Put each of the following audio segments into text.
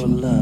your love.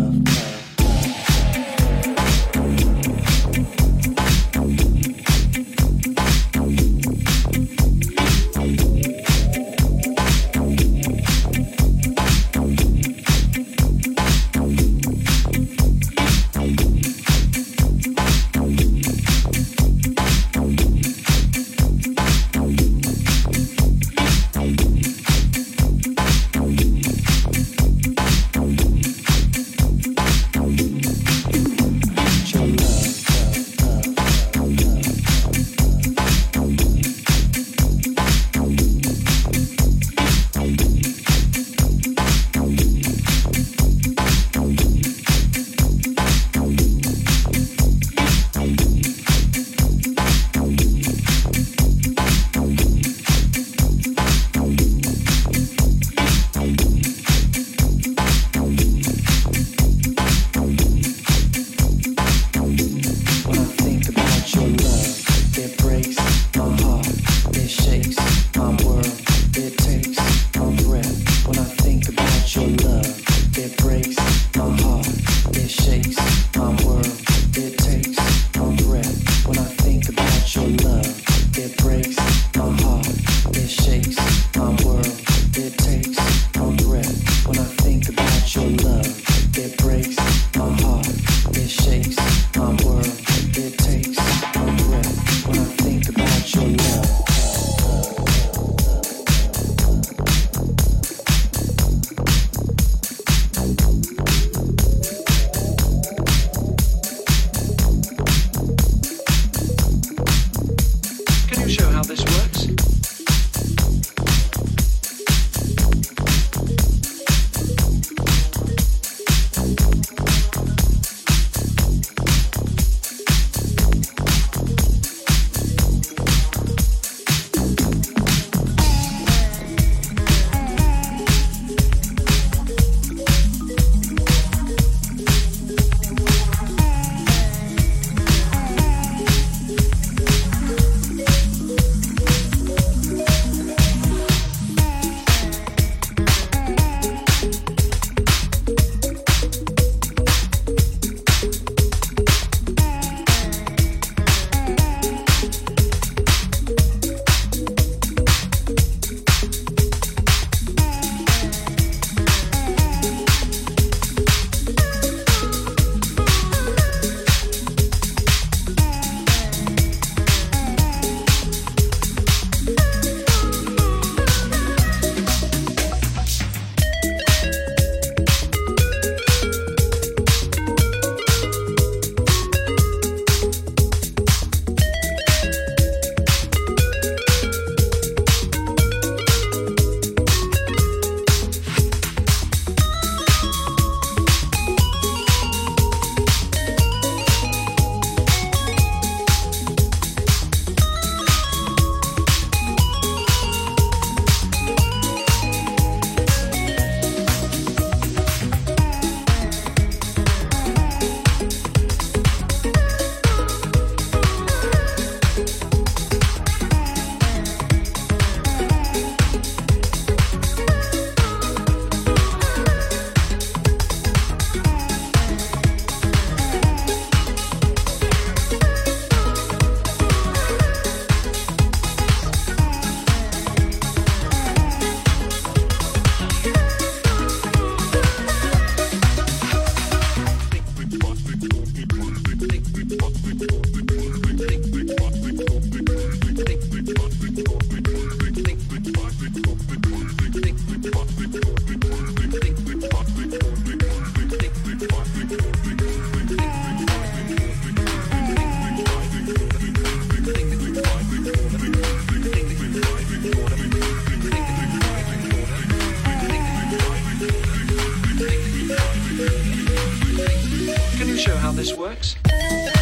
this works?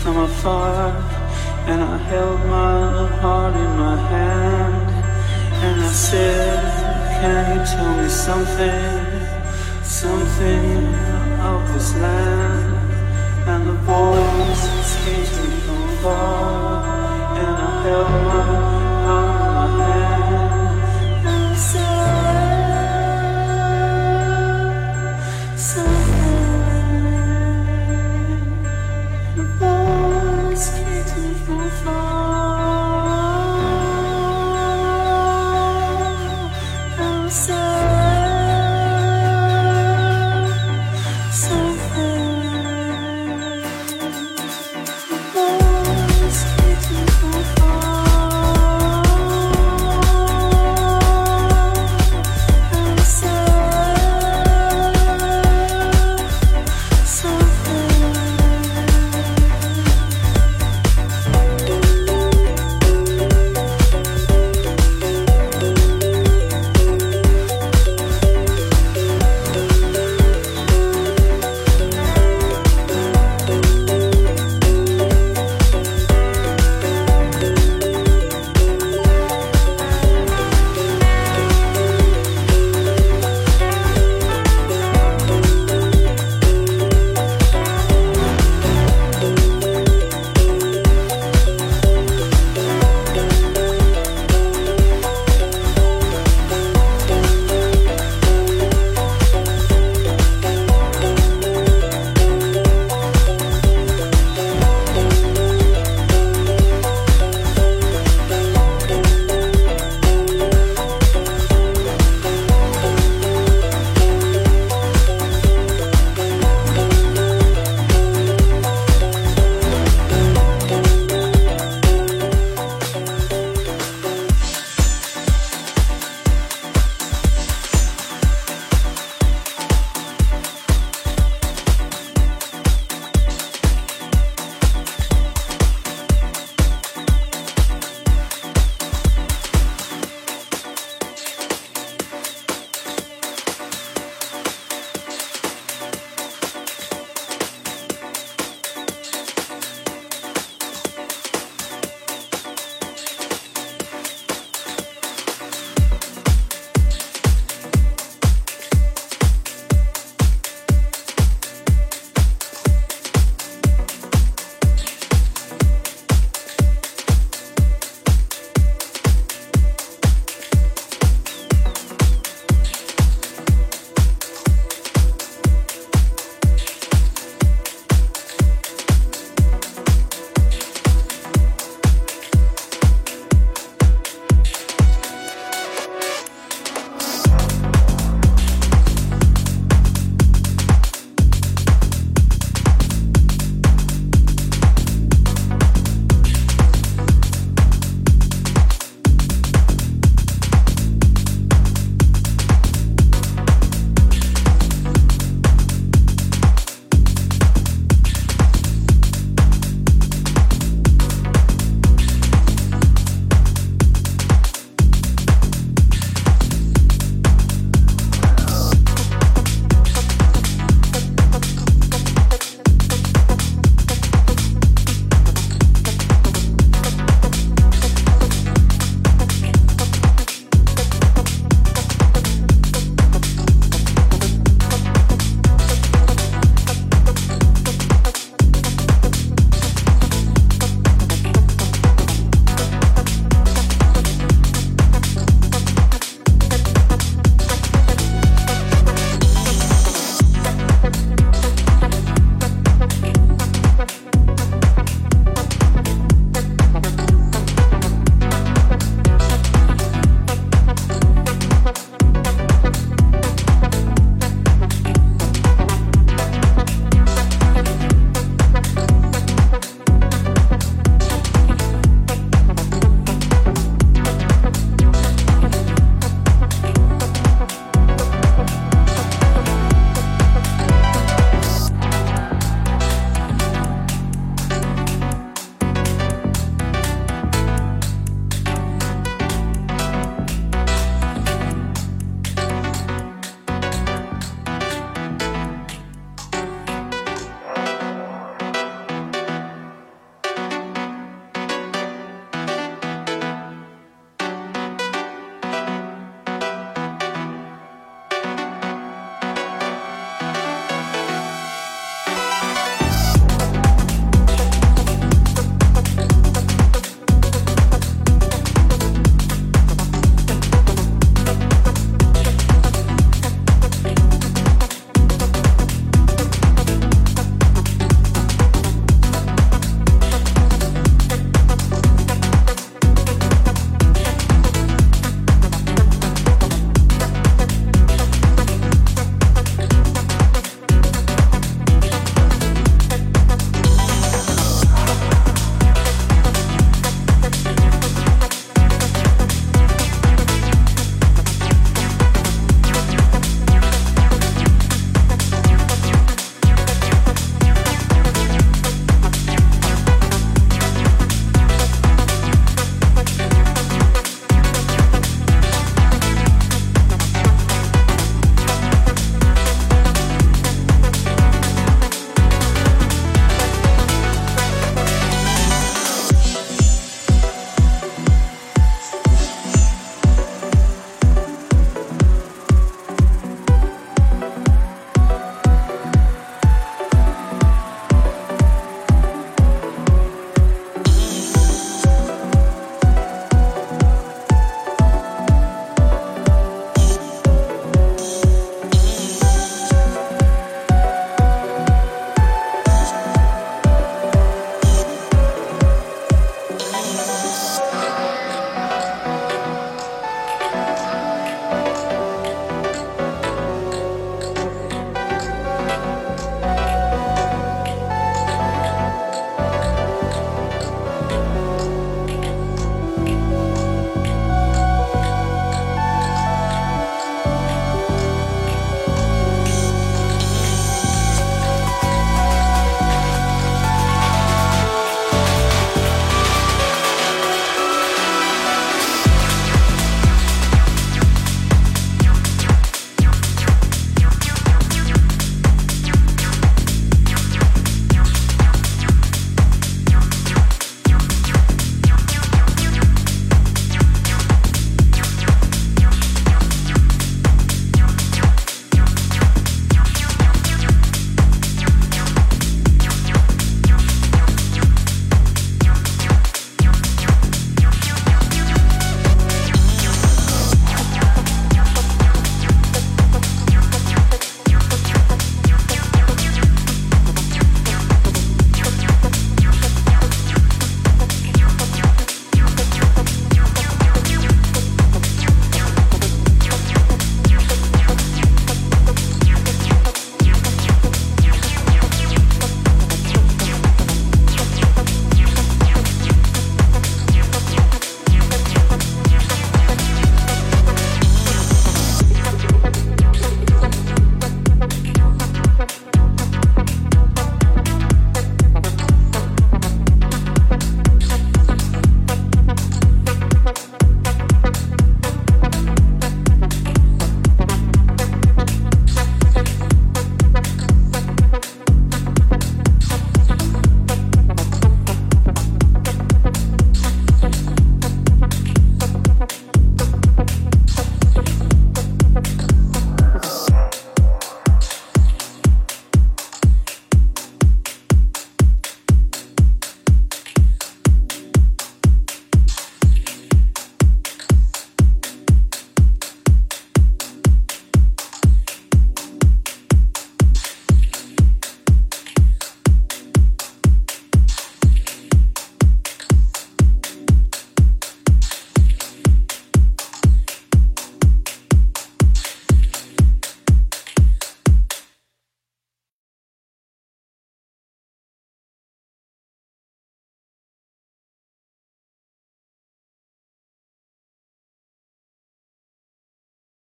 from afar And I held my heart in my hand And I said, can you tell me something? Something of this land? And the voice escaped me from afar And I held my heart in my hand.